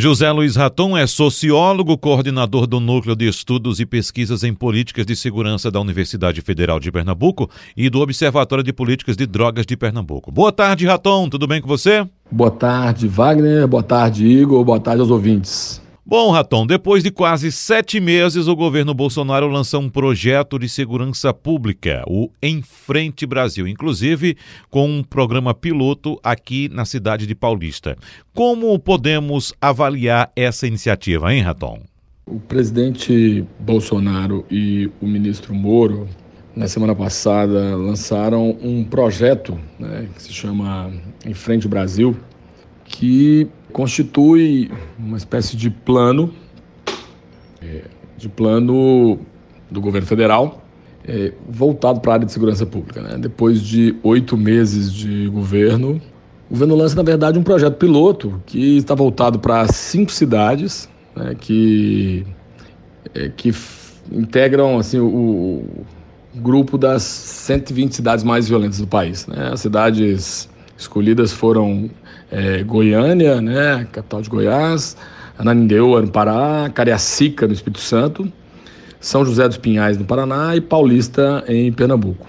José Luiz Raton é sociólogo, coordenador do Núcleo de Estudos e Pesquisas em Políticas de Segurança da Universidade Federal de Pernambuco e do Observatório de Políticas de Drogas de Pernambuco. Boa tarde, Raton, tudo bem com você? Boa tarde, Wagner. Boa tarde, Igor. Boa tarde aos ouvintes. Bom, Raton, depois de quase sete meses, o governo Bolsonaro lançou um projeto de segurança pública, o Em Frente Brasil, inclusive com um programa piloto aqui na cidade de Paulista. Como podemos avaliar essa iniciativa, hein, Raton? O presidente Bolsonaro e o ministro Moro, na semana passada, lançaram um projeto né, que se chama Em Frente Brasil, que constitui uma espécie de plano, é, de plano do governo federal é, voltado para a área de segurança pública. Né? Depois de oito meses de governo, o governo lança, na verdade, um projeto piloto que está voltado para cinco cidades né, que, é, que integram assim, o, grupo das 120 cidades mais violentas do país. Né? As cidades escolhidas foram é, Goiânia, né, capital de Goiás, Ananindeua, no Pará, Cariacica, no Espírito Santo, São José dos Pinhais, no Paraná e Paulista, em Pernambuco.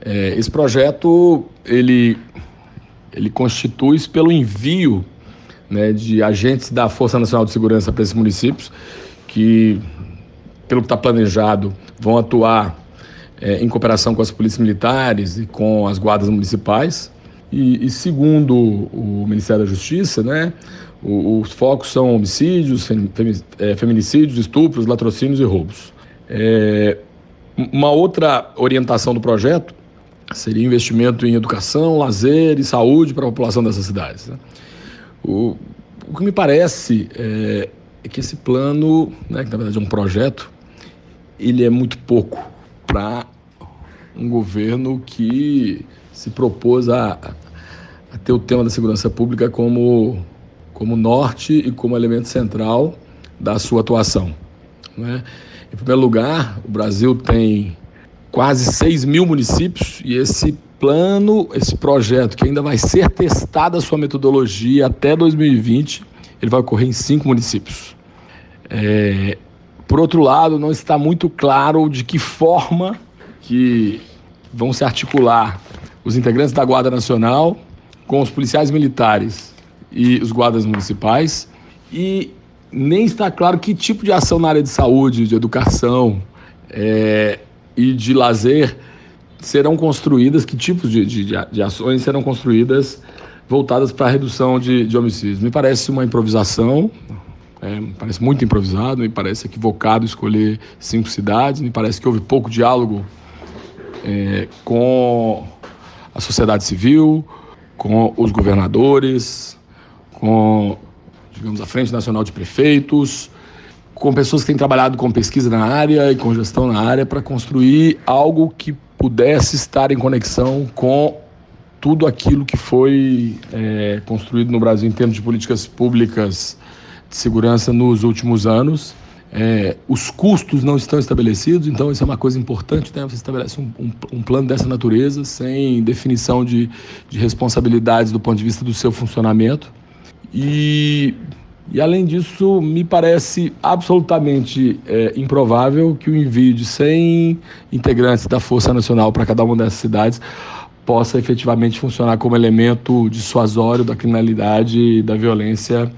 É, esse projeto, ele, ele constitui-se pelo envio né, de agentes da Força Nacional de Segurança para esses municípios, que, pelo que está planejado, vão atuar é, em cooperação com as polícias militares e com as guardas municipais. E, e segundo o Ministério da Justiça, né, os focos são homicídios, é, feminicídios, estupros, latrocínios e roubos. É, uma outra orientação do projeto seria investimento em educação, lazer e saúde para a população dessas cidades. Né? O, o, que me parece é, é que esse plano, né, que na verdade é um projeto, ele é muito pouco para um governo que se propôs a, a ter o tema da segurança pública como, como norte e como elemento central da sua atuação. Né? Em primeiro lugar, o Brasil tem quase 6 mil municípios e esse plano, esse projeto que ainda vai ser testada a sua metodologia até 2020, ele vai ocorrer em cinco municípios. É, por outro lado, não está muito claro de que forma que vão se articular os integrantes da Guarda Nacional com os policiais militares e os guardas municipais e nem está claro que tipo de ação na área de saúde, de educação é, e de lazer serão construídas, que tipos de, de, de ações serão construídas voltadas para a redução de, de, homicídios. Me parece uma improvisação, é, me parece muito improvisado, me parece equivocado escolher cinco cidades, me parece que houve pouco diálogo é, com a sociedade civil, com os governadores, com, digamos, a Frente Nacional de Prefeitos, com pessoas que têm trabalhado com pesquisa na área e com gestão na área para construir algo que pudesse estar em conexão com tudo aquilo que foi é, construído no Brasil em termos de políticas públicas de segurança nos últimos anos é, os custos não estão estabelecidos, então isso é uma coisa importante, né? Você estabelece um, um, um plano dessa natureza sem definição de, de, responsabilidades do ponto de vista do seu funcionamento. E, e além disso, me parece absolutamente é, improvável que o envio de 100 integrantes da Força Nacional para cada uma dessas cidades possa efetivamente funcionar como elemento dissuasório da criminalidade e da violência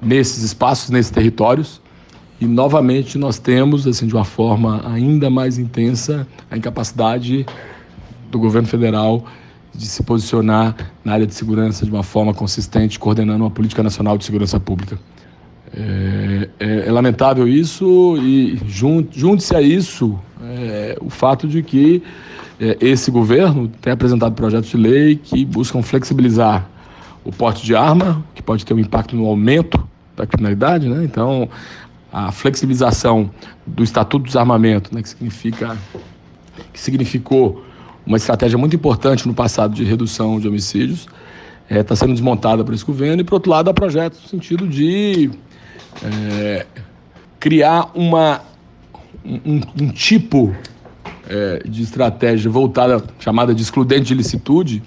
nesses espaços, nesses territórios. E novamente nós temos, assim, de uma forma ainda mais intensa, a incapacidade do governo federal de se posicionar na área de segurança de uma forma consistente, coordenando uma política nacional de segurança pública. É, é, é lamentável isso e junte-se a isso é, o fato de que é, esse governo tem apresentado projetos de lei que buscam flexibilizar o porte de arma, que pode ter um impacto no aumento da criminalidade, né? Então, a flexibilização do Estatuto do Desarmamento, né, que, significa, que significou uma estratégia muito importante no passado de redução de homicídios, está é, tá sendo desmontada por esse governo, e, por outro lado, há projetos no sentido de é, criar uma, um, um tipo é, de estratégia voltada, chamada de excludente de licitude,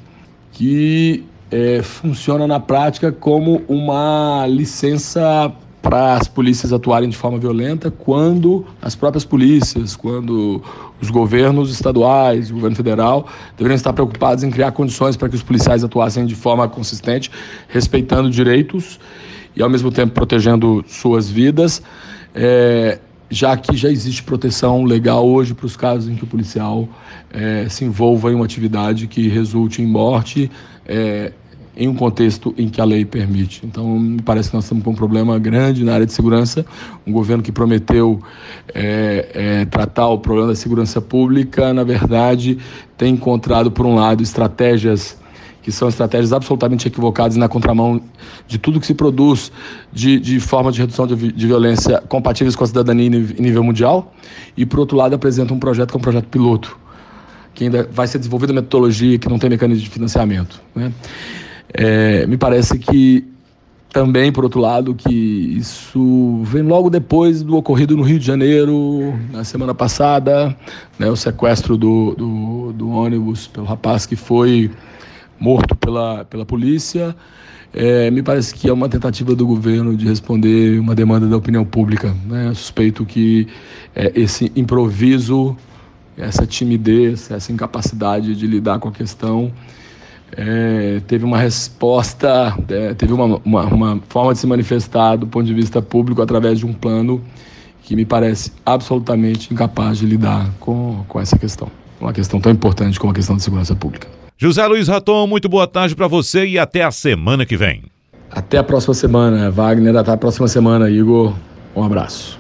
que é, funciona na prática como uma licença para as polícias atuarem de forma violenta quando as próprias polícias, quando os governos estaduais, o governo federal deveriam estar preocupados em criar condições para que os policiais atuassem de forma consistente, respeitando direitos e ao mesmo tempo protegendo suas vidas, é, já que já existe proteção legal hoje para os casos em que o policial é, se envolva em uma atividade que resulte em morte, é, em um contexto em que a lei permite. Então, me parece que nós estamos com um problema grande na área de segurança. Um governo que prometeu é, é, tratar o problema da segurança pública, na verdade, tem encontrado, por um lado, estratégias que são estratégias absolutamente equivocadas na contramão de tudo que se produz de, de forma de redução de, de violência compatíveis com a cidadania em nível mundial, e, por outro lado, apresenta um projeto que é um projeto piloto, que ainda vai ser desenvolvida metodologia que não tem mecanismo de financiamento. Né? É, me parece que também, por outro lado, que isso vem logo depois do ocorrido no Rio de Janeiro, na semana passada, né, o sequestro do, do, do, ônibus pelo rapaz que foi morto pela, pela polícia. É, me parece que é uma tentativa do governo de responder uma demanda da opinião pública. Né? suspeito que é, esse improviso, essa timidez, essa incapacidade de lidar com a questão é, teve uma resposta, é, teve uma, uma, uma, forma de se manifestar do ponto de vista público através de um plano que me parece absolutamente incapaz de lidar com, com essa questão. Uma questão tão importante como a questão de segurança pública. José Luiz Raton, muito boa tarde para você e até a semana que vem. Até a próxima semana, Wagner. Até a próxima semana, Igor. Um abraço.